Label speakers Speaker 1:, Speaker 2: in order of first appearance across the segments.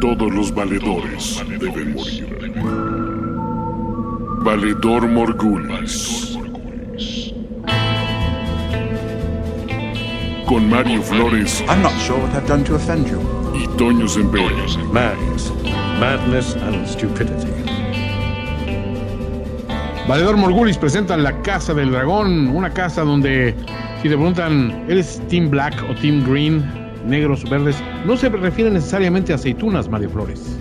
Speaker 1: Todos los valedores deben morir. Valedor Morgulis. Con Mario Flores
Speaker 2: I'm not sure what I've done to offend you.
Speaker 1: y Toño Semper.
Speaker 3: Madness. Madness and stupidity.
Speaker 4: Valedor Morgulis presenta La Casa del Dragón, una casa donde, si te preguntan, ¿eres Team Black o Team Green, negros o verdes? No se refieren necesariamente a aceitunas, Mario Flores.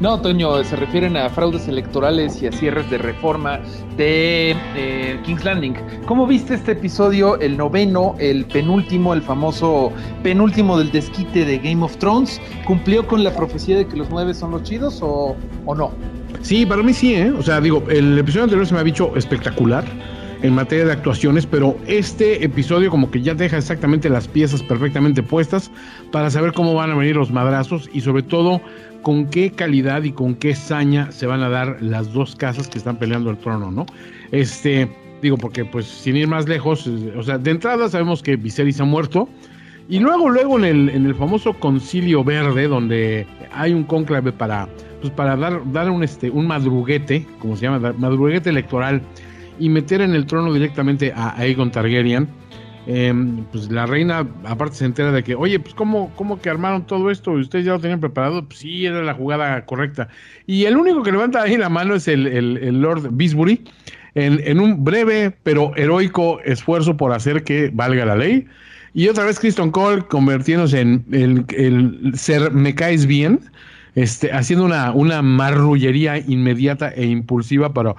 Speaker 5: No, Toño, se refieren a fraudes electorales y a cierres de reforma de eh, King's Landing. ¿Cómo viste este episodio, el noveno, el penúltimo, el famoso penúltimo del desquite de Game of Thrones? ¿Cumplió con la profecía de que los nueve son los chidos o, o no?
Speaker 4: Sí, para mí sí, ¿eh? O sea, digo, el episodio anterior se me ha dicho espectacular en materia de actuaciones, pero este episodio como que ya deja exactamente las piezas perfectamente puestas para saber cómo van a venir los madrazos y sobre todo con qué calidad y con qué saña se van a dar las dos casas que están peleando el trono, ¿no? Este, digo, porque pues sin ir más lejos, eh, o sea, de entrada sabemos que Viserys ha muerto, y luego, luego en el, en el famoso concilio verde, donde hay un cónclave para, pues para dar, dar un, este, un madruguete, como se llama, madruguete electoral, y meter en el trono directamente a Aegon Targaryen, em, pues la reina aparte se entera de que, oye, pues ¿cómo, cómo que armaron todo esto? ¿Y ustedes ya lo tenían preparado? Pues sí, era la jugada correcta. Y el único que levanta ahí la mano es el, el- el Lord Bisbury, en, en un breve pero heroico esfuerzo por hacer que valga la ley. Y otra vez Kristen Cole convirtiéndose en el, el ser me caes bien, este, haciendo una, una marrullería inmediata e impulsiva para,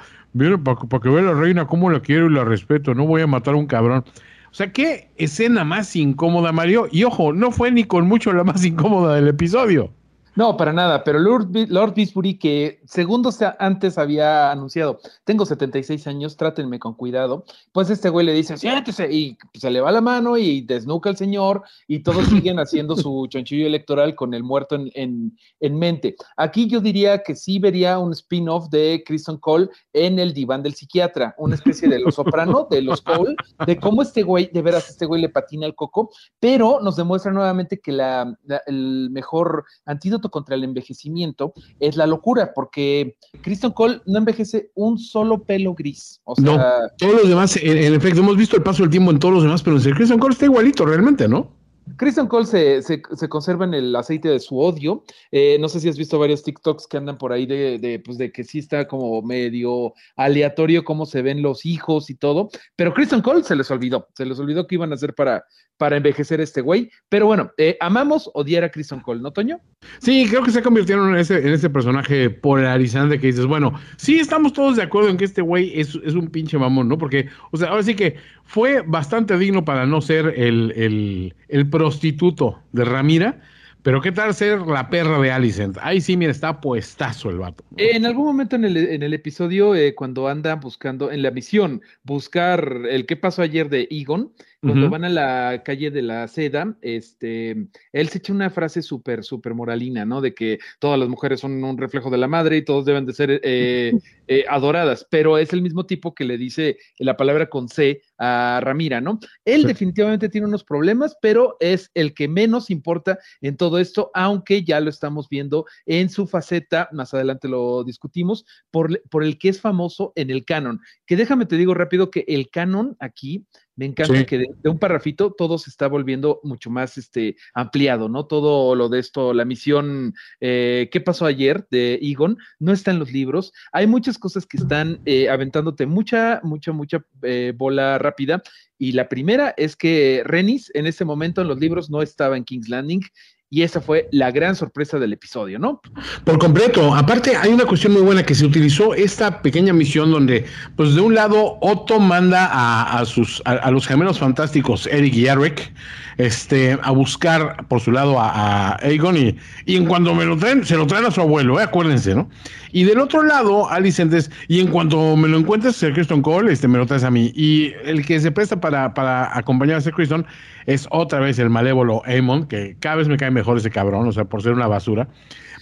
Speaker 4: para, para que vea la reina cómo la quiero y la respeto, no voy a matar a un cabrón. O sea, qué escena más incómoda, Mario. Y ojo, no fue ni con mucho la más incómoda del episodio.
Speaker 5: No, para nada, pero Lord, Lord Bisbury, que segundos antes había anunciado, tengo 76 años, trátenme con cuidado, pues este güey le dice, siéntese, y se le va la mano y desnuca al señor, y todos siguen haciendo su chonchillo electoral con el muerto en, en- en mente. Aquí yo diría que sí vería un spin-off de Kristen Cole en el diván del psiquiatra, una especie de los soprano, de los Cole, de cómo este güey, de veras, este güey le patina el coco, pero nos demuestra nuevamente que la- la- el mejor antídoto contra el envejecimiento es la locura, porque Kristen Cole no envejece un solo pelo gris. O sea,
Speaker 4: No, todos los demás, en, en efecto, hemos visto el paso del tiempo en todos los demás, pero en Christian Cole está igualito realmente, ¿no?
Speaker 5: Kristen Cole se, se- se conserva en el aceite de su odio. Eh, no sé si has visto varios TikToks que andan por ahí de, de, pues de que sí está como medio aleatorio cómo se ven los hijos y todo. Pero Kristen Cole se les olvidó. Se les olvidó que iban a hacer para, para envejecer este güey. Pero bueno, eh, amamos odiar a Kristen Cole, ¿no, Toño?
Speaker 4: Sí, creo que se convirtieron en ese, en ese personaje polarizante que dices, bueno, sí estamos todos de acuerdo en que este güey es, es un pinche mamón, ¿no? Porque, o sea, ahora sí que fue bastante digno para no ser el, el, el prostituto de Ramira, pero ¿qué tal ser la perra de Alicent? Ahí sí, mira, está puestazo el vato. ¿no?
Speaker 5: En algún momento en el, en el episodio, eh, cuando andan buscando, en la misión, buscar el qué pasó ayer de Egon, cuando van a la calle de la seda, este, él se echa una frase súper, súper moralina, ¿no? De que todas las mujeres son un reflejo de la madre y todos deben de ser eh, eh, adoradas, pero es el mismo tipo que le dice la palabra con C a Ramira, ¿no? Él
Speaker 4: Sí.
Speaker 5: definitivamente tiene unos problemas, pero es el que menos importa en todo esto, aunque ya lo estamos viendo en su faceta, más adelante lo discutimos, por, por el que es famoso en el canon. Que déjame te digo rápido que el canon aquí, me encanta
Speaker 4: Sí.
Speaker 5: que de, de un parrafito todo se está volviendo mucho más este, ampliado, ¿no? Todo lo de esto, la misión, eh, ¿qué pasó ayer de Egon? No está en los libros. Hay muchas cosas que están eh, aventándote mucha, mucha, mucha eh, bola rápida. Y la primera es que Renis en ese momento en los libros no estaba en King's Landing. Y esa fue la gran sorpresa del episodio, ¿no?
Speaker 4: Por completo. Aparte, hay una cuestión muy buena que se utilizó esta pequeña misión donde, pues de un lado, Otto manda a, a sus, a, los gemelos fantásticos, Eric y Eric, este, a buscar por su lado a, a Aegon y, y en cuanto me lo traen, se lo traen a su abuelo, ¿eh? acuérdense, ¿no? Y del otro lado, Alicent es, y en cuanto me lo encuentres, Sir Kristen Cole, este, me lo traes a mí. Y el que se presta para, para acompañar a Sir Kristen es otra vez el malévolo Aemon, que cada vez me cae mejor ese cabrón, o sea, por ser una basura.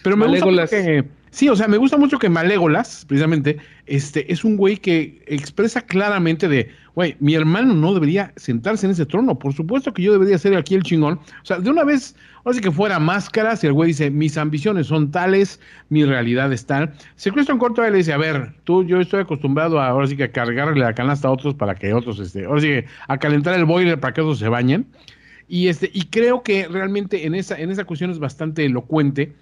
Speaker 4: Pero me
Speaker 5: Malégolas.
Speaker 4: gusta que, sí, o sea, me gusta mucho que Malégolas, precisamente, este, es un güey que expresa claramente de, güey, mi hermano no debería sentarse en ese trono, por supuesto que yo debería ser aquí el chingón. O sea, de una vez, ahora sí que fuera máscara, si el güey dice, mis ambiciones son tales, mi realidad es tal. Secuestro en corto, él le dice, a ver, tú, yo estoy acostumbrado a, ahora sí que a cargarle la canasta a otros para que otros, este, ahora sí que a calentar el boiler para que otros se bañen. Y este, y creo que realmente en esa, en esa cuestión es bastante elocuente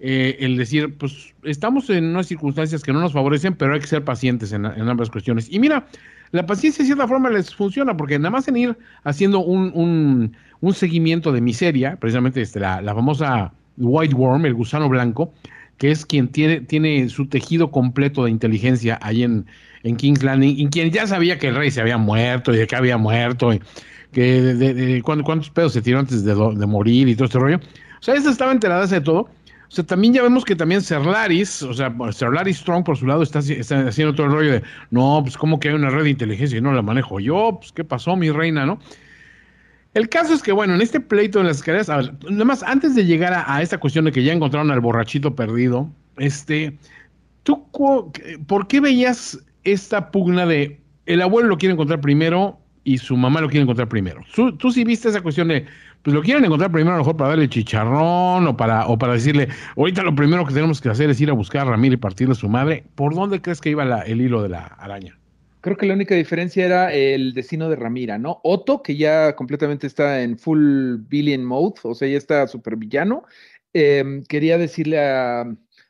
Speaker 4: eh, el decir, pues estamos en unas circunstancias que no nos favorecen, pero hay que ser pacientes en, ambas cuestiones. Y mira, la paciencia de cierta forma les funciona, porque nada más en ir haciendo un, un, un seguimiento de miseria, precisamente este, la, la famosa White Worm, el gusano blanco, que es quien tiene, tiene su tejido completo de inteligencia ahí en, en King's Landing, y quien ya sabía que el rey se había muerto y de que había muerto, que de, cuántos, pedos se tiró antes de, morir y todo este rollo. O sea, esa estaba enterada de todo. O sea, también ya vemos que también Serlaris, o sea, Serlaris Strong por su lado está, haci- está haciendo todo el rollo de, no, pues como que hay una red de inteligencia y no la manejo yo, pues qué pasó, mi reina, ¿no? El caso es que, bueno, en este pleito de las escaleras, a nada antes de llegar a, a esta cuestión de que ya encontraron al borrachito perdido, este, ¿tú por qué veías esta pugna de el abuelo lo quiere encontrar primero y su mamá lo quiere encontrar primero? Tú, sí viste esa cuestión de, pues lo quieren encontrar primero a lo mejor para darle chicharrón o para, o para decirle, ahorita lo primero que tenemos que hacer es ir a buscar a Ramiro y partirle a su madre. ¿Por dónde crees que iba el hilo de la araña?
Speaker 5: Creo que la única diferencia era el destino de Ramira, ¿no? Otto, que ya completamente está en full villain mode, o sea, ya está súper villano, eh, quería decirle a,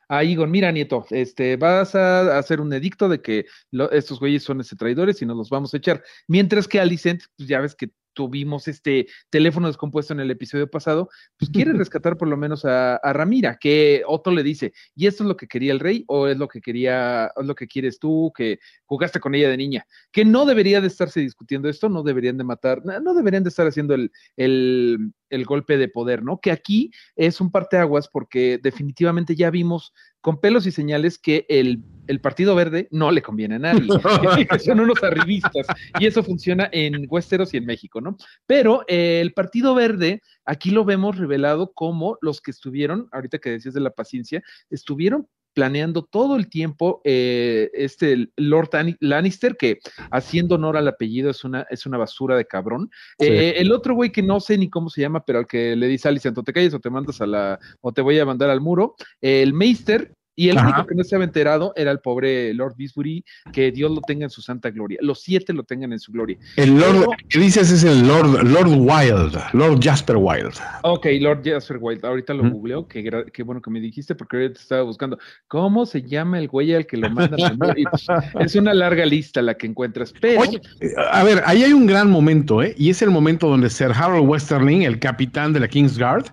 Speaker 5: a Egon, mira, nieto, este, vas a hacer un edicto de que estos güeyes son este, traidores y nos los vamos a echar. Mientras que Alicent, pues ya ves que tuvimos este teléfono descompuesto en el episodio pasado, pues quiere rescatar por lo menos a, a Ramira, que Otto le dice, ¿y esto es lo que quería el rey o es lo que quería, es lo que quieres tú, que jugaste con ella de niña? Que no debería de estarse discutiendo esto, no deberían de matar, no no deberían de estar haciendo el, el, el golpe de poder, ¿no? Que aquí es un parteaguas porque definitivamente ya vimos con pelos y señales que el, el Partido Verde no le conviene a nadie, que son unos arribistas, y eso funciona en Westeros y en México, ¿no? Pero eh, el Partido Verde, aquí lo vemos revelado como los que estuvieron, ahorita que decías de la paciencia, estuvieron planeando todo el tiempo eh, este Lord Lannister, que haciendo honor al apellido es una, es una basura de cabrón.
Speaker 4: Sí.
Speaker 5: Eh, el otro güey que no sé ni cómo se llama, pero al que le dice Alicent, o te calles o te mandas a la, o te voy a mandar al muro, el Meister, y el
Speaker 4: Ajá.
Speaker 5: único que no se había enterado era el pobre Lord Bisbury, que Dios lo tenga en su santa gloria. Los siete lo tengan en su gloria.
Speaker 4: El Lord,
Speaker 5: Pero-
Speaker 4: que dices es el Lord, Lord Wild, Lord Jasper Wild.
Speaker 5: Ok, Lord Jasper White, ahorita lo
Speaker 4: Ujú.
Speaker 5: googleo, qué bueno que me dijiste, porque ahorita estaba buscando cómo se llama el güey al que lo mandan. pues, es una larga lista la que encuentras, pero
Speaker 4: Oye, eh, a ver, ahí hay un gran momento, ¿eh? Y es el momento donde Sir Harold Westerling, el capitán de la Kingsguard,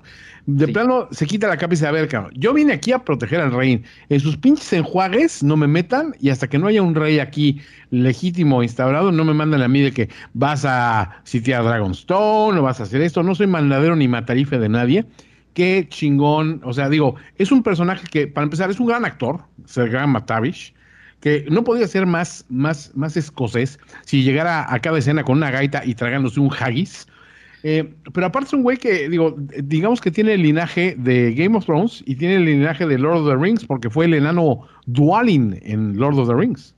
Speaker 4: de
Speaker 5: Sí.
Speaker 4: plano se quita la capa y dice, a ver, cabrón, yo vine aquí a proteger al rey. En sus pinches enjuagues no me metan y hasta que no haya un rey aquí legítimo instaurado, no me mandan a mí de que vas a sitiar Dragonstone o vas a hacer esto. No soy mandadero ni matarife de nadie. Qué chingón. O sea, digo, es un personaje que, para empezar, es un gran actor, Sir Graham McTavish que no podía ser más, más, más escocés si llegara a cada escena con una gaita y tragándose un haggis. Eh, pero aparte es un güey que, digo, digamos que tiene el linaje de Game of Thrones y tiene el linaje de Lord of the Rings porque fue el enano Dwalin en Lord of the Rings.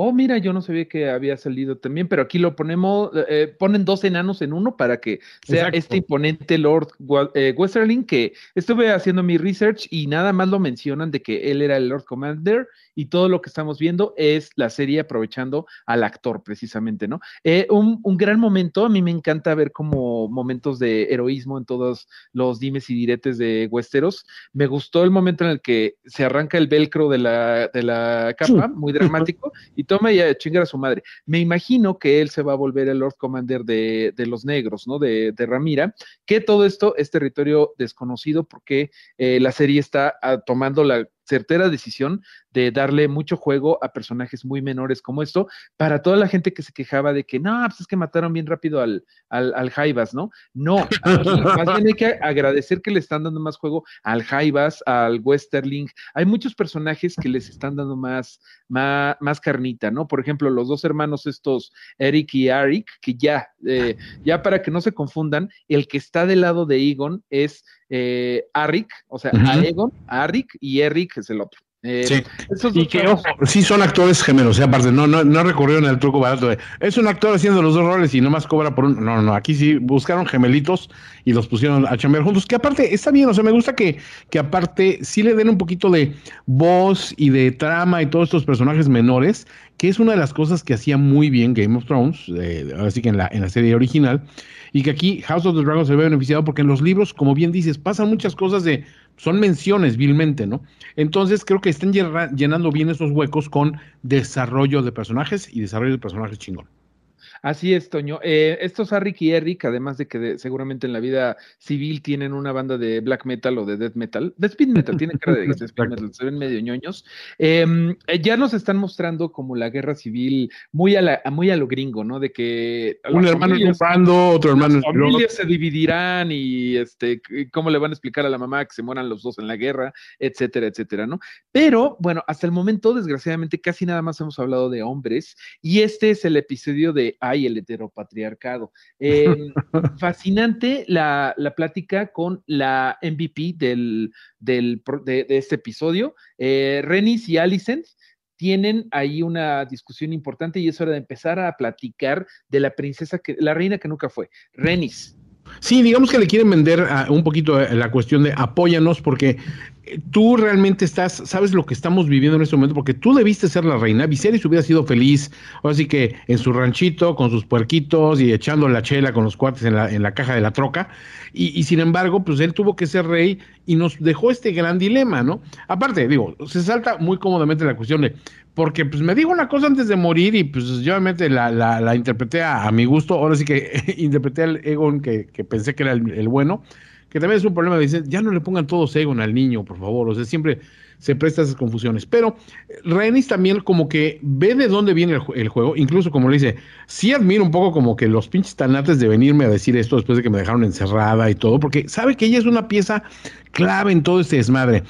Speaker 5: Oh, mira, yo no sabía que había salido también, pero aquí lo ponemos, eh, ponen dos enanos en uno para que sea
Speaker 4: Exacto.
Speaker 5: este imponente Lord eh, Westerling, que estuve haciendo mi research y nada más lo mencionan de que él era el Lord Commander y todo lo que estamos viendo es la serie aprovechando al actor precisamente, ¿no? Eh, un, un gran momento, a mí me encanta ver como momentos de heroísmo en todos los dimes y diretes de Westeros. Me gustó el momento en el que se arranca el velcro de la, de la capa, muy dramático, y toma y a chingar a su madre. Me imagino que él se va a volver el Lord Commander de, de los negros, ¿no? De, de Ramira, que todo esto es territorio desconocido porque eh, la serie está ah, tomando la certera decisión de darle mucho juego a personajes muy menores como esto, para toda la gente que se quejaba de que no, pues es que mataron bien rápido al, al, al Jaivas, ¿no? No, aquí más bien hay que agradecer que le están dando más juego al Jaivas, al Westerling. Hay muchos personajes que les están dando más, más, más carnita, ¿no? Por ejemplo, los dos hermanos estos, Eric y Arik, que ya, eh, ya para que no se confundan, el que está del lado de Egon es eh, Arik, o sea,
Speaker 4: Ujú.
Speaker 5: Aegon, Arik y Eric es el otro. Eh,
Speaker 4: Sí. Y que, ojo, sí son actores gemelos, ¿eh? aparte, no, no, no recurrieron al truco barato de, es un actor haciendo los dos roles y nomás cobra por un... No, no, aquí sí buscaron gemelitos y los pusieron a chambear juntos, que aparte está bien, o sea, me gusta que, que aparte sí le den un poquito de voz y de trama y todos estos personajes menores, que es una de las cosas que hacía muy bien Game of Thrones, eh, ahora sí que en la, en la serie original, y que aquí House of the Dragon se ve beneficiado porque en los libros, como bien dices, pasan muchas cosas de, son menciones vilmente, ¿no? Entonces creo que están llena- llenando bien esos huecos con desarrollo de personajes y desarrollo de personajes chingón.
Speaker 5: Así es, Toño. Eh, estos Arik y Eric, además de que de- seguramente en la vida civil tienen una banda de black metal o de death metal, de speed metal, tienen cara de, de speed metal, se ven medio ñoños. em, eh, ya nos están mostrando como la guerra civil muy a, la, muy a lo gringo, ¿no? De que
Speaker 4: Un
Speaker 5: las
Speaker 4: hermano un
Speaker 5: familias-
Speaker 4: bando, otro hermano
Speaker 5: las
Speaker 4: es el otro.
Speaker 5: familias se dividirán y este, cómo le van a explicar a la mamá que se mueran los dos en la guerra, etcétera, etcétera, ¿no? Pero bueno, hasta el momento, desgraciadamente, casi nada más hemos hablado de hombres y este es el episodio de Ay, el heteropatriarcado. Eh, fascinante la, la plática con la MVP del, del de, de este episodio, eh, Renis y Alicent tienen ahí una discusión importante y es hora de empezar a platicar de la princesa que, la reina que nunca fue, Renis.
Speaker 4: Sí, digamos que le quieren vender ah, un poquito eh, la cuestión de apóyanos porque tú realmente estás, sabes lo que estamos viviendo en este momento porque tú debiste ser la reina. Viserys hubiera sido feliz, así que en su ranchito con sus puerquitos y echando la chela con los cuates en la, en la caja de la troca. Y, y sin embargo, pues él tuvo que ser rey y nos dejó este gran dilema, ¿no? Aparte, digo, se salta muy cómodamente la cuestión de, porque pues me dijo una cosa antes de morir y pues yo obviamente la, la, interpreté a, mi gusto, ahora sí que interpreté al Egon que, que pensé que era el bueno, que también es un problema, dice, ya no le pongan todos Egon al niño, por favor, o sea, siempre se presta esas confusiones, pero Renis también como que ve de dónde viene el juego, incluso como le dice, sí admiro un poco como que los pinches tanates de venirme a decir esto después de que me dejaron encerrada y todo, porque sabe que ella es una pieza clave en todo este desmadre.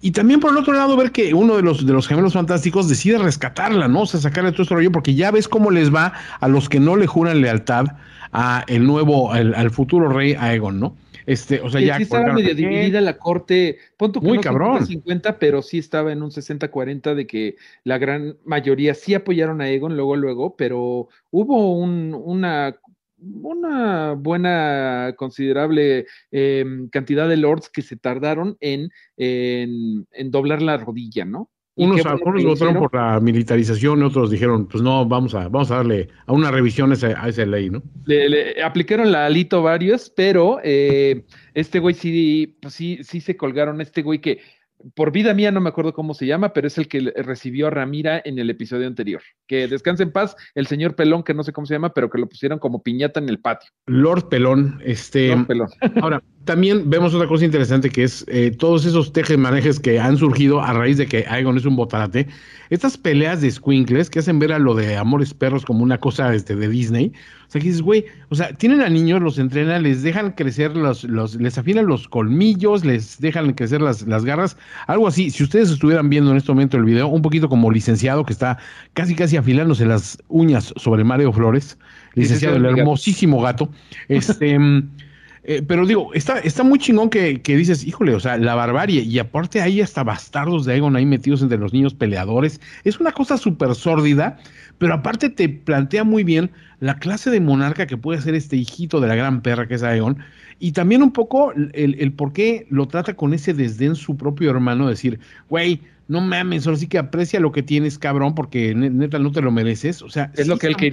Speaker 4: Y también por el otro lado ver que uno de los, de los gemelos fantásticos decide rescatarla, ¿no? O sea, sacarle todo este rollo, porque ya ves cómo les va a los que no le juran lealtad a el nuevo, al, al futuro rey Aegon, ¿no? Este, o sea,
Speaker 5: Sí,
Speaker 4: ya
Speaker 5: sí estaba medio dividida la corte, punto que
Speaker 4: Muy
Speaker 5: no
Speaker 4: cabrón.
Speaker 5: 50, pero sí estaba en un 60-40 de que la gran mayoría sí apoyaron a Egon luego, luego, pero hubo un, una, una buena, considerable eh, cantidad de lords que se tardaron en, en, en doblar la rodilla, ¿no?
Speaker 4: Unos,
Speaker 5: qué bueno
Speaker 4: unos
Speaker 5: que lo
Speaker 4: votaron por la militarización, otros dijeron, pues no, vamos a, vamos a darle a una revisión a esa, a esa ley, ¿no?
Speaker 5: Le, le aplicaron la alito varios, pero eh, este güey sí, pues sí, sí se colgaron. Este güey que por vida mía no me acuerdo cómo se llama, pero es el que recibió a Ramira en el episodio anterior. Que descanse en paz, el señor Pelón, que no sé cómo se llama, pero que lo pusieron como piñata en el patio.
Speaker 4: Lord Pelón, este,
Speaker 5: Lord Pelón.
Speaker 4: Ahora, también vemos otra cosa interesante que es eh, todos esos tejes-manejes que han surgido a raíz de que Aegon es un botarate. Estas peleas de squinkles que hacen ver a lo de Amores Perros como una cosa este, de Disney. O sea, que dices, güey, o sea, tienen a niños, los entrenan, les dejan crecer los, los, les afinan los colmillos, les dejan crecer las, las garras, algo así. Si ustedes estuvieran viendo en este momento el video, un poquito como licenciado que está casi casi afilándose las uñas sobre Mario Flores, licenciado, el hermosísimo gato, este... eh, pero digo, está, está muy chingón que, que dices, híjole, o sea, la barbarie. Y aparte hay hasta bastardos de Aegon ahí metidos entre los niños peleadores. Es una cosa súper sórdida, pero aparte te plantea muy bien la clase de monarca que puede ser este hijito de la gran perra que es Aegon. Y también un poco el, el por qué lo trata con ese desdén su propio hermano, decir, güey, no mames, ahora sí que aprecia lo que tienes, cabrón, porque ne- neta no te lo mereces. O sea,
Speaker 5: Es
Speaker 4: sí
Speaker 5: lo que él
Speaker 4: está muy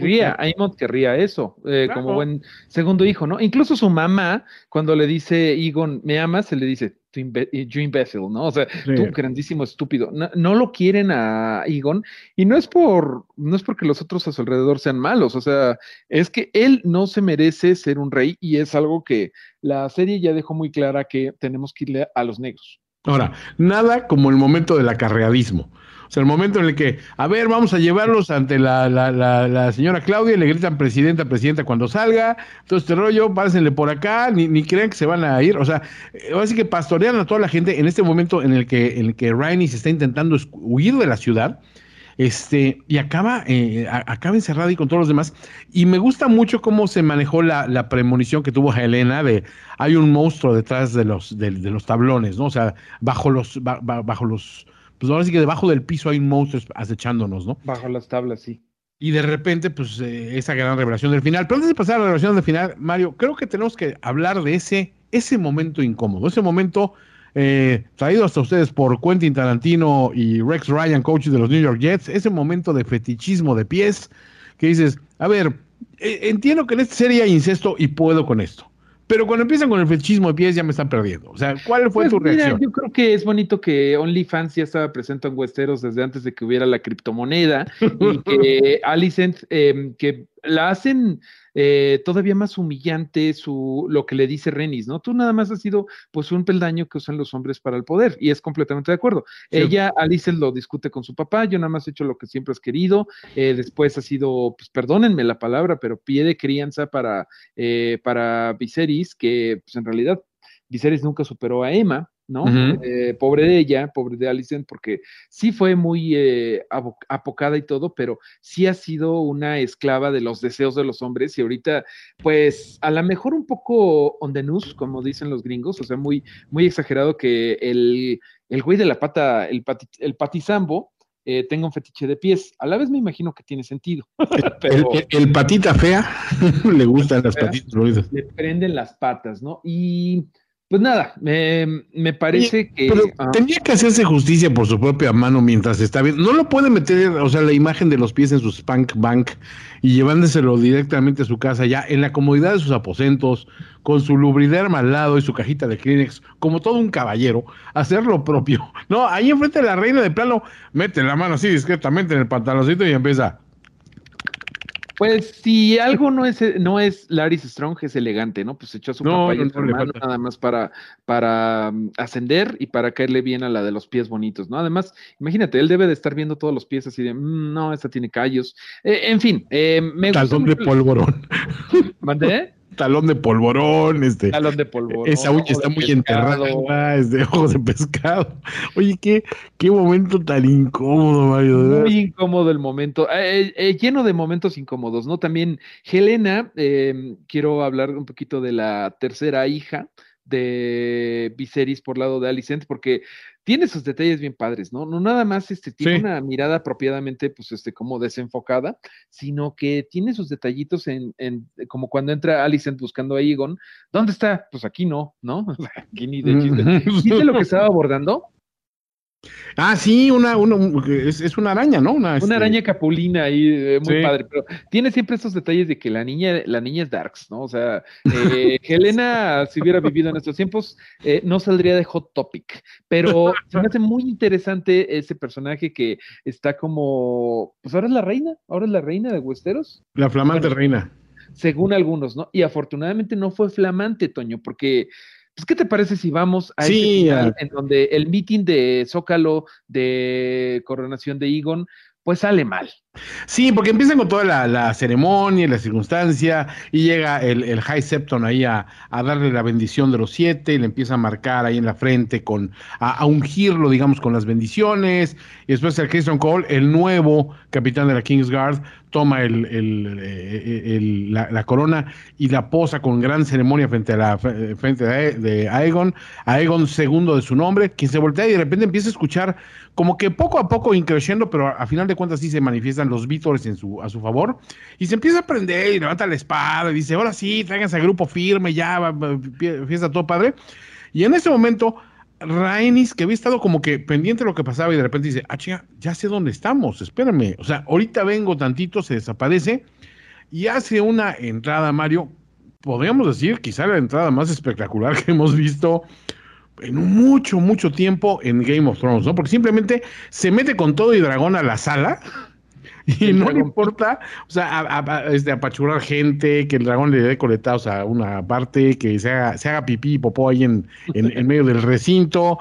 Speaker 5: querría, eso, eh,
Speaker 4: Claro.
Speaker 5: como buen segundo hijo, ¿no? Incluso su mamá, cuando le dice, Egon, ¿me amas? Se le dice, "Tu imbe- you imbécil, ¿no? O sea,
Speaker 4: Sí.
Speaker 5: tú grandísimo estúpido. No, no lo quieren a Egon y no es por, no es porque los otros a su alrededor sean malos, o sea, es que él no se merece ser un rey y es algo que la serie ya dejó muy clara que tenemos que irle a los negros.
Speaker 4: Ahora, nada como el momento del acarreadismo. O sea, el momento en el que, a ver, vamos a llevarlos ante la, la, la, señora Claudia y le gritan presidenta, presidenta cuando salga, todo este rollo, pásenle por acá, ni, ni crean que se van a ir. O sea, eh, ahora que pastorean a toda la gente en este momento en el que, en el que Rainey se está intentando huir de la ciudad. Este, y acaba, eh, acaba encerrada y con todos los demás. Y me gusta mucho cómo se manejó la, la premonición que tuvo Helena de hay un monstruo detrás de los, de, de los tablones, ¿no? O sea, bajo los, ba- ba- bajo los, pues ahora sí que debajo del piso hay un monstruo acechándonos, ¿no?
Speaker 5: Bajo las tablas, sí.
Speaker 4: Y de repente, pues, eh, esa gran revelación del final. Pero antes de pasar a la revelación del final, Mario, creo que tenemos que hablar de ese, ese momento incómodo, ese momento eh, traído hasta ustedes por Quentin Tarantino y Rex Ryan, coach de los New York Jets, ese momento de fetichismo de pies, que dices, a ver, eh, entiendo que en esta serie hay incesto y puedo con esto. Pero cuando empiezan con el fetichismo de pies ya me están perdiendo. O sea, ¿cuál fue
Speaker 5: Pues
Speaker 4: tu
Speaker 5: mira,
Speaker 4: reacción?
Speaker 5: yo creo que es bonito que OnlyFans ya estaba presente en Westeros desde antes de que hubiera la criptomoneda y que Alicent, eh, que la hacen eh, todavía más humillante su lo que le dice Renis, ¿no? Tú nada más has sido pues un peldaño que usan los hombres para el poder y es completamente de acuerdo.
Speaker 4: Sí.
Speaker 5: Ella, Alicent lo discute con su papá, yo nada más he hecho lo que siempre has querido, eh, después ha sido, pues perdónenme la palabra, pero pie de crianza para, eh, para Viserys, que pues en realidad Viserys nunca superó a Emma, ¿no? Eh, pobre de ella, pobre de Alicent, porque sí fue muy eh, apocada y todo, pero sí ha sido una esclava de los deseos de los hombres y ahorita, pues, a lo mejor un poco on the como dicen los gringos, o sea, muy, muy exagerado que el, el güey de la pata, el, pati, el patizambo, eh, tenga un fetiche de pies. A la vez me imagino que tiene sentido.
Speaker 4: El,
Speaker 5: pero
Speaker 4: el- el patita fea le gustan las patitas
Speaker 5: le prenden las patas, ¿no? Y pues nada, me, me parece que...
Speaker 4: Pero
Speaker 5: ah,
Speaker 4: tenía que hacerse justicia por su propia mano mientras está bien. No lo puede meter, o sea, la imagen de los pies en su spank bank y llevándoselo directamente a su casa ya en la comodidad de sus aposentos, con su lubriderma al lado y su cajita de Kleenex, como todo un caballero, hacer lo propio. No, ahí enfrente de la reina de plano, mete la mano así discretamente en el pantaloncito y empieza.
Speaker 5: Pues si algo no es, no es Laris Strong, es elegante, ¿no? Pues echó a su
Speaker 4: No,
Speaker 5: papá y a su hermano nada más para, para mm, ascender y para caerle bien a la de los pies bonitos, ¿no? Además, imagínate, él debe de estar viendo todos los pies así de, "Mm, no, esta tiene callos. Eh, en fin, eh, me gusta
Speaker 4: Talón de polvorón,
Speaker 5: ¿Mandé?
Speaker 4: Talón de polvorón, este.
Speaker 5: Talón de polvo.
Speaker 4: Esa uña está muy enterrada, es de ojos de pescado. Oye, qué, qué momento tan incómodo, Mario. verdad.
Speaker 5: Muy incómodo el momento, eh, eh, lleno de momentos incómodos, ¿no? También Helena, eh, quiero hablar un poquito de la tercera hija de Viserys por lado de Alicent, porque tiene sus detalles bien padres, ¿no? No nada más este, tiene
Speaker 4: Sí.
Speaker 5: una mirada apropiadamente, pues, este, como desenfocada, sino que tiene sus detallitos en, en como cuando entra Alicent buscando a Egon, ¿dónde está? Pues aquí no, ¿no? Aquí ni de chiste. ¿Viste lo que estaba abordando?
Speaker 4: Ah, sí, una, una un- es, es una araña, ¿no? Una, este,
Speaker 5: Una araña capulina ahí, eh, muy
Speaker 4: Sí.
Speaker 5: padre, pero tiene siempre esos detalles de que la niña, la niña es darks, ¿no? O sea, eh, Helena, si hubiera vivido en estos tiempos, eh, no saldría de Hot Topic, pero se me hace muy interesante ese personaje que está como, pues ahora es la reina, ahora es la reina de Westeros,
Speaker 4: La flamante
Speaker 5: Bueno.
Speaker 4: reina.
Speaker 5: según algunos, ¿no? Y afortunadamente no fue flamante, Toño, porque... Pues, ¿qué te parece si vamos a
Speaker 4: Sí,
Speaker 5: ese final en donde el meeting de Zócalo de coronación de Egon, pues sale mal?
Speaker 4: Sí, porque empiezan con toda la, la ceremonia, la circunstancia, y llega el, el High Septon ahí a, a darle la bendición de los siete, y le empieza a marcar ahí en la frente, con, a, a ungirlo, digamos, con las bendiciones, y después el Christian Cole, el nuevo capitán de la Kingsguard, toma el, el, eh, el- la, corona y la posa con gran ceremonia frente a la frente de, de Aegon, Aegon segundo de su nombre, quien se voltea y de repente empieza a escuchar como que poco a poco increciendo, pero a, a final de cuentas sí se manifiestan los vítores en su, a su favor, y se empieza a prender y levanta la espada y dice, ahora sí, tráiganse al grupo firme, ya, fiesta todo padre. Y en ese momento, Rhaenys, que había estado como que pendiente de lo que pasaba y de repente dice, ah, chinga, ya sé dónde estamos, espérame. O sea, ahorita vengo tantito, se desaparece y hace una entrada, Mario, podríamos decir, quizá la entrada más espectacular que hemos visto en mucho, mucho tiempo en Game of Thrones, ¿no? Porque simplemente se mete con todo y dragón a la sala Y
Speaker 5: El
Speaker 4: no le importa, o sea, a- a- este, apachurrar gente, que el dragón le dé coletados a una parte, que se haga, se haga pipí y popó ahí en, en, en medio del recinto.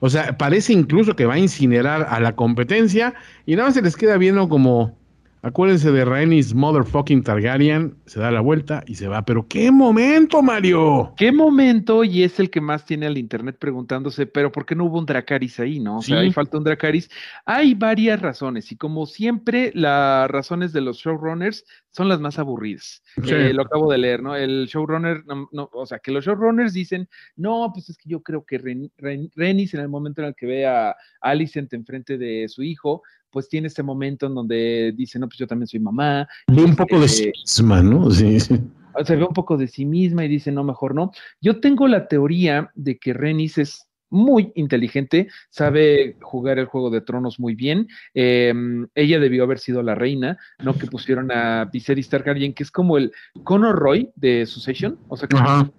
Speaker 4: O sea, parece incluso que va a incinerar a la competencia y nada más se les queda viendo como, acuérdense de Rhaenys Motherfucking Targaryen, se da la vuelta y se va. Pero qué momento, Mario.
Speaker 5: ¿Qué momento? Y es el que más tiene al internet preguntándose, pero ¿por qué no hubo un Dracaris ahí, no? O sea,
Speaker 4: Sí.
Speaker 5: ahí falta un Dracaris. Hay varias razones, y como siempre, las razones de los showrunners son las más aburridas.
Speaker 4: Sí.
Speaker 5: Eh, lo acabo de leer, ¿no? El showrunner, no, no, o sea, que los showrunners dicen, no, pues es que yo creo que Ren, Ren- en el momento en el que ve a Alicent enfrente de su hijo, pues tiene este momento en donde dice, no, pues yo también soy mamá,
Speaker 4: Ve un poco de sí misma, ¿no? Sí, sí.
Speaker 5: se ve un poco de sí misma y dice, no, mejor no. Yo tengo la teoría de que Renis es muy inteligente, sabe jugar el juego de tronos muy bien. Eh, ella debió haber sido la reina, no que pusieron a Viserys Targaryen, que es como el Conor Roy de Succession, o sea, que,
Speaker 4: Ajá.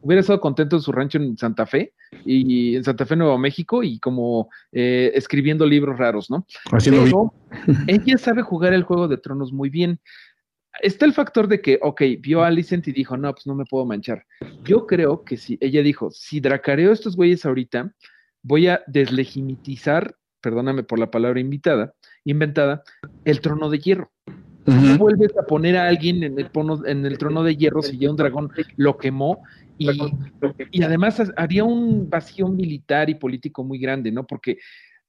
Speaker 5: hubiera estado contento en su rancho en Santa Fe y en Santa Fe, Nuevo México, y como eh, escribiendo libros raros, ¿no? Pero ella sabe jugar el juego de tronos muy bien. Está el factor de que, ok, vio a Alicent y dijo, no, pues no me puedo manchar. Yo creo que si ella dijo, si dracareo a estos güeyes ahorita, voy a deslegitimizar, perdóname por la palabra invitada, inventada, el trono de hierro.
Speaker 4: Ujú.
Speaker 5: Vuelves a poner a alguien en el, pono- en el trono de hierro si ya un dragón lo quemó y, y además ha- haría un vacío militar y político muy grande, ¿no? Porque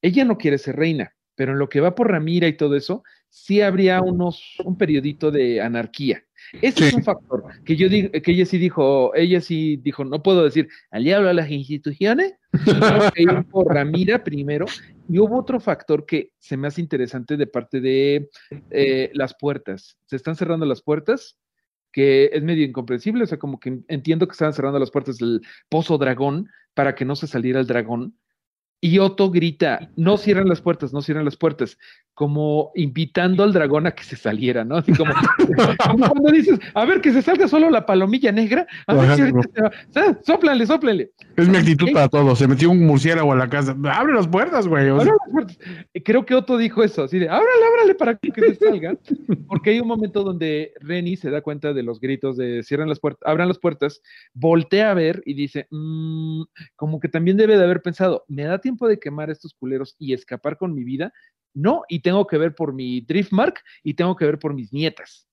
Speaker 5: ella no quiere ser reina, pero en lo que va por Ramira y todo eso, sí habría unos, un periodito de anarquía. Ese
Speaker 4: Sí.
Speaker 5: es un factor que yo digo, que ella sí dijo, ella sí dijo, no puedo decir al diablo a las instituciones, que ir por Ramira primero. Y hubo otro factor que se me hace interesante de parte de eh, las puertas. Se están cerrando las puertas, que es medio incomprensible, o sea, como que entiendo que estaban cerrando las puertas del pozo dragón para que no se saliera el dragón. Y Otto grita, no cierran las puertas, no cierran las puertas, como invitando al dragón a que se saliera, ¿no? Así como, como cuando dices, a ver, que se salga solo la palomilla negra, a ver si ahorita se va. Sóplanle, sóplanle.
Speaker 4: Es mi actitud para todo. Se metió un murciélago a la casa. Abre las puertas, güey. O sea,
Speaker 5: Abran las puertas. Creo que Otto dijo eso, así de, ábrale, ábrale para que se salga, porque hay un momento donde Renny se da cuenta de los gritos de cierran las puertas, abran las puertas, voltea a ver y dice, "Mm", como que también debe de haber pensado, ¿me da tiempo de quemar a estos culeros y escapar con mi vida? No, y tengo que ver por mi Driftmark y tengo que ver por mis nietas.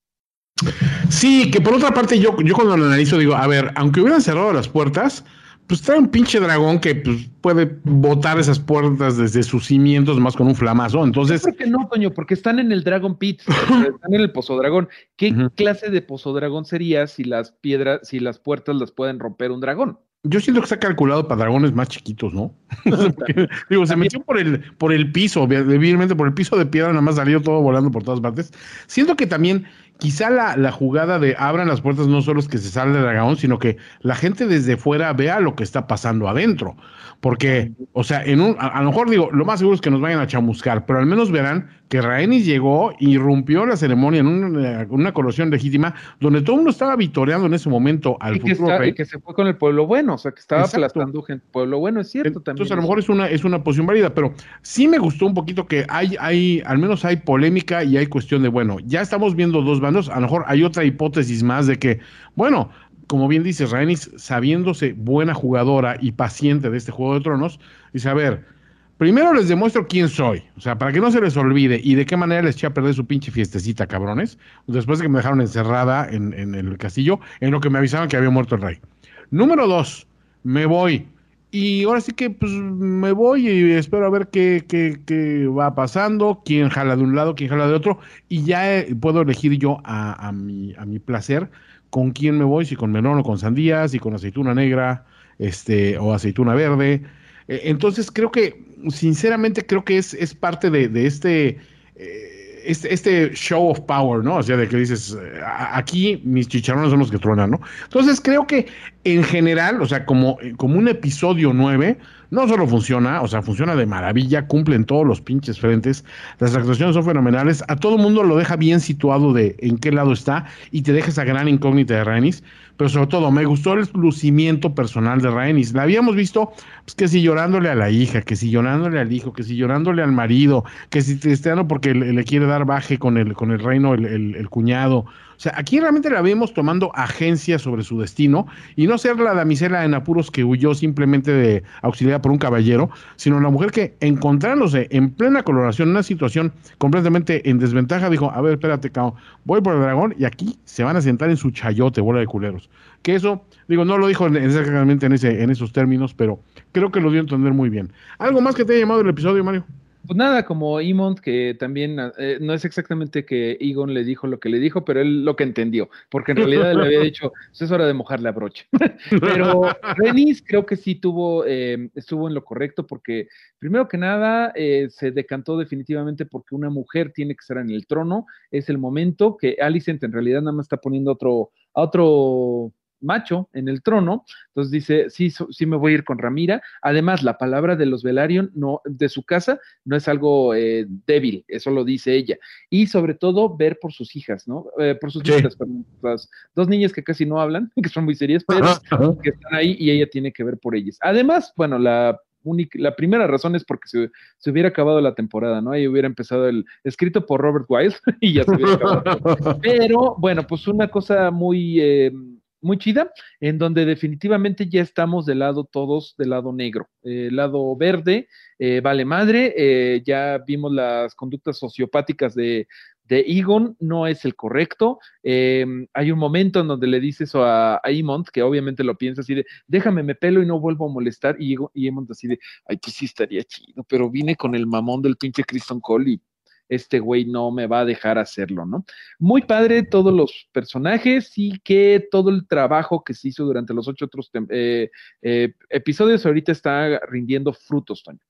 Speaker 4: Sí, que por otra parte, yo, yo cuando lo analizo digo, a ver, aunque hubieran cerrado las puertas, pues trae un pinche dragón que pues, puede botar esas puertas desde sus cimientos más con un flamazo. Entonces,
Speaker 5: ¿Por qué no, Toño? Porque están en el Dragon Pit, están en el Pozo Dragón. ¿Qué clase de Pozo Dragón sería si las piedras, si las puertas las pueden romper un dragón?
Speaker 4: Yo siento que está calculado para dragones más chiquitos, ¿no? Porque, digo, se metió por el, por el piso, evidentemente por el piso de piedra, nada más salió todo volando por todas partes. Siento que también quizá la, la jugada de abran las puertas no solo es que se sale el dragón, sino que la gente desde fuera vea lo que está pasando adentro. Porque, o sea, en un, a, a lo mejor digo, lo más seguro es que nos vayan a chamuscar, pero al menos verán que Rhaenys llegó, irrumpió la ceremonia en una, una coronación legítima, donde todo el mundo estaba vitoreando en ese momento al
Speaker 5: Y que,
Speaker 4: futuro
Speaker 5: está-
Speaker 4: rey.
Speaker 5: y que se fue con el pueblo bueno, o sea, que estaba
Speaker 4: Exacto.
Speaker 5: aplastando gente. Pueblo bueno, es cierto también.
Speaker 4: Entonces, a lo mejor es una, es una posición válida, pero sí me gustó un poquito que hay, hay, al menos hay polémica y hay cuestión de, bueno, ya estamos viendo dos a lo mejor hay otra hipótesis más de que, bueno, como bien dice Rhaenys, sabiéndose buena jugadora y paciente de este Juego de Tronos, dice, a ver, primero les demuestro quién soy, o sea, para que no se les olvide y de qué manera les eché a perder su pinche fiestecita, cabrones, después de que me dejaron encerrada en, en el castillo, en lo que me avisaban que había muerto el rey. Número dos, me voy. Y ahora sí que pues me voy y espero a ver qué, qué, qué va pasando, quién jala de un lado, quién jala de otro, y ya eh, puedo elegir yo a, a, mi, a mi placer con quién me voy, si con melón o con sandía, si con aceituna negra, este, o aceituna verde. Eh, entonces creo que, sinceramente, creo que es, es parte de, de este, eh, este, este show of power, ¿no? O sea, de que dices, eh, aquí mis chicharrones son los que truenan, ¿no? Entonces creo que en general, o sea, como, como un episodio 9, no solo funciona, o sea, funciona de maravilla, cumple en todos los pinches frentes, las actuaciones son fenomenales, a todo mundo lo deja bien situado de en qué lado está y te deja esa gran incógnita de Rhaenys, pero sobre todo me gustó el lucimiento personal de Rhaenys. La habíamos visto, pues que si llorándole a la hija, que si llorándole al hijo, que si llorándole al marido, que si tristeando porque le, le quiere dar baje con el, con el reino el, cuñado. O sea, aquí realmente la vemos tomando agencia sobre su destino y no ser la damisela en apuros que huyó simplemente de auxiliar por un caballero, sino la mujer que encontrándose en plena coloración, en una situación completamente en desventaja, dijo, a ver, espérate, cabrón, voy por el dragón y aquí se van a sentar en su chayote, bola de culeros. Que eso, digo, no lo dijo exactamente en, ese, en esos términos, pero creo que lo dio a entender muy bien. ¿Algo más que te haya llamado el episodio, Mario?
Speaker 5: Pues nada, como Emond, que también eh, no es exactamente que Egon le dijo lo que le dijo, pero él lo que entendió, porque en realidad le había dicho, pues es hora de mojar la brocha. pero Renis creo que sí tuvo, eh, estuvo en lo correcto, porque primero que nada eh, se decantó definitivamente porque una mujer tiene que estar en el trono, es el momento que Alicent en realidad nada más está poniendo otro, a otro macho en el trono, entonces dice, sí, sí me voy a ir con Ramira. Además, la palabra de los Velaryon no, de su casa no es algo eh, débil, eso lo dice ella. Y sobre todo, ver por sus hijas, ¿no? Eh, por sus
Speaker 4: Sí.
Speaker 5: hijas, perdón, las dos niñas que casi no hablan, que son muy serias, pero que están ahí y ella tiene que ver por ellas. Además, bueno, la única, la primera razón es porque se, se hubiera acabado la temporada, ¿no? Ahí hubiera empezado el escrito por Robert Wise y ya se hubiera acabado. Pero bueno, pues una cosa muy, eh, muy chida, en donde definitivamente ya estamos del lado todos del lado negro. Eh, lado verde eh, vale madre, eh, ya vimos las conductas sociopáticas de, de Egon, no es el correcto. Eh, hay un momento en donde le dice eso a, a Emond, que obviamente lo piensa así de, déjame me pelo y no vuelvo a molestar, y, Egon- así de, ay, pues sí estaría chido, pero vine con el mamón del pinche Kristen Cole y este güey no me va a dejar hacerlo, ¿no? Muy padre todos los personajes y que todo el trabajo que se hizo durante los ocho otros eh, eh, episodios ahorita está rindiendo frutos, Toño.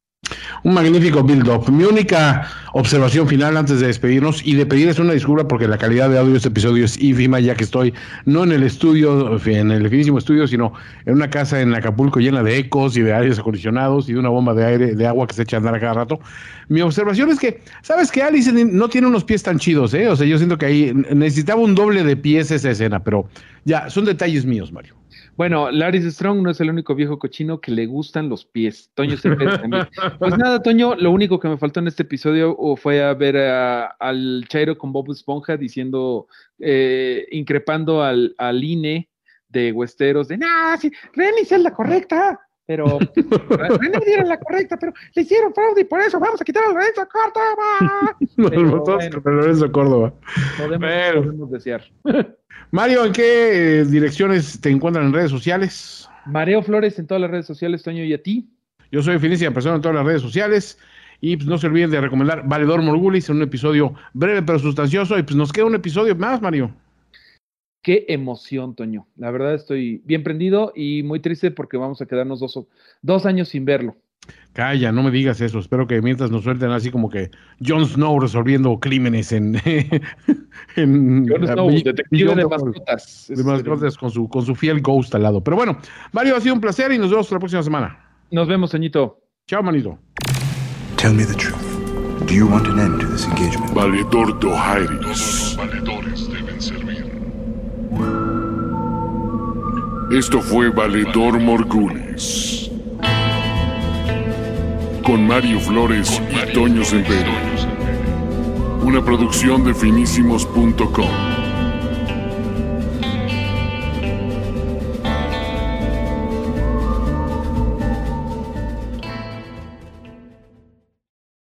Speaker 4: Un magnífico build-up. Mi única observación final antes de despedirnos y de pedirles una disculpa porque la calidad de audio de este episodio es ínfima, ya que estoy no en el estudio, en el finísimo estudio, sino en una casa en Acapulco llena de ecos y de aires acondicionados y de una bomba de aire, de agua que se echa a andar a cada rato. Mi observación es que, ¿sabes que Alice no tiene unos pies tan chidos, eh? O sea, yo siento que ahí necesitaba un doble de pies esa escena, pero ya, son detalles míos, Mario.
Speaker 5: Bueno, Laris Strong no es el único viejo cochino que le gustan los pies. Toño Cepeda también. Pues nada, Toño, lo único que me faltó en este episodio fue a ver a- al Chairo con Bob Esponja diciendo, eh, increpando al, al INE de Westeros de, nah, sí, Renis es la correcta. Pero Renis era la correcta, pero le hicieron fraude y por eso vamos a quitar al Lorenzo Córdoba.
Speaker 4: Todos
Speaker 5: bueno.
Speaker 4: Lorenzo Córdoba.
Speaker 5: Podemos,
Speaker 4: Pero-
Speaker 5: podemos desear.
Speaker 4: Mario, ¿en qué eh, direcciones te encuentran en redes sociales?
Speaker 5: Mareo Flores en todas las redes sociales, Toño, y a ti.
Speaker 4: Yo soy Felicia Persona en todas las redes sociales. Y pues no se olviden de recomendar Valedor Morgulis en un episodio breve pero sustancioso. Y pues nos queda un episodio más, Mario.
Speaker 5: Qué emoción, Toño. La verdad estoy bien prendido y muy triste porque vamos a quedarnos dos, dos años sin verlo.
Speaker 4: Calla, no me digas eso. Espero que mientras nos suelten así como que Jon Snow resolviendo crímenes en. en
Speaker 5: Jon Snow, detective de mascotas.
Speaker 4: de mascotas con su, con su fiel ghost al lado. Pero bueno, Mario, ha sido un placer y nos vemos la próxima semana.
Speaker 5: Nos vemos, Toñito.
Speaker 4: Chao, manito.
Speaker 2: Tell me the truth. Do you want an end to this engagement?
Speaker 1: Valedor Dohairis.
Speaker 6: valedores deben
Speaker 1: Esto fue Valedor Morgulis. Con Mario Flores y Toño Sempere. Una producción de finísimos.com.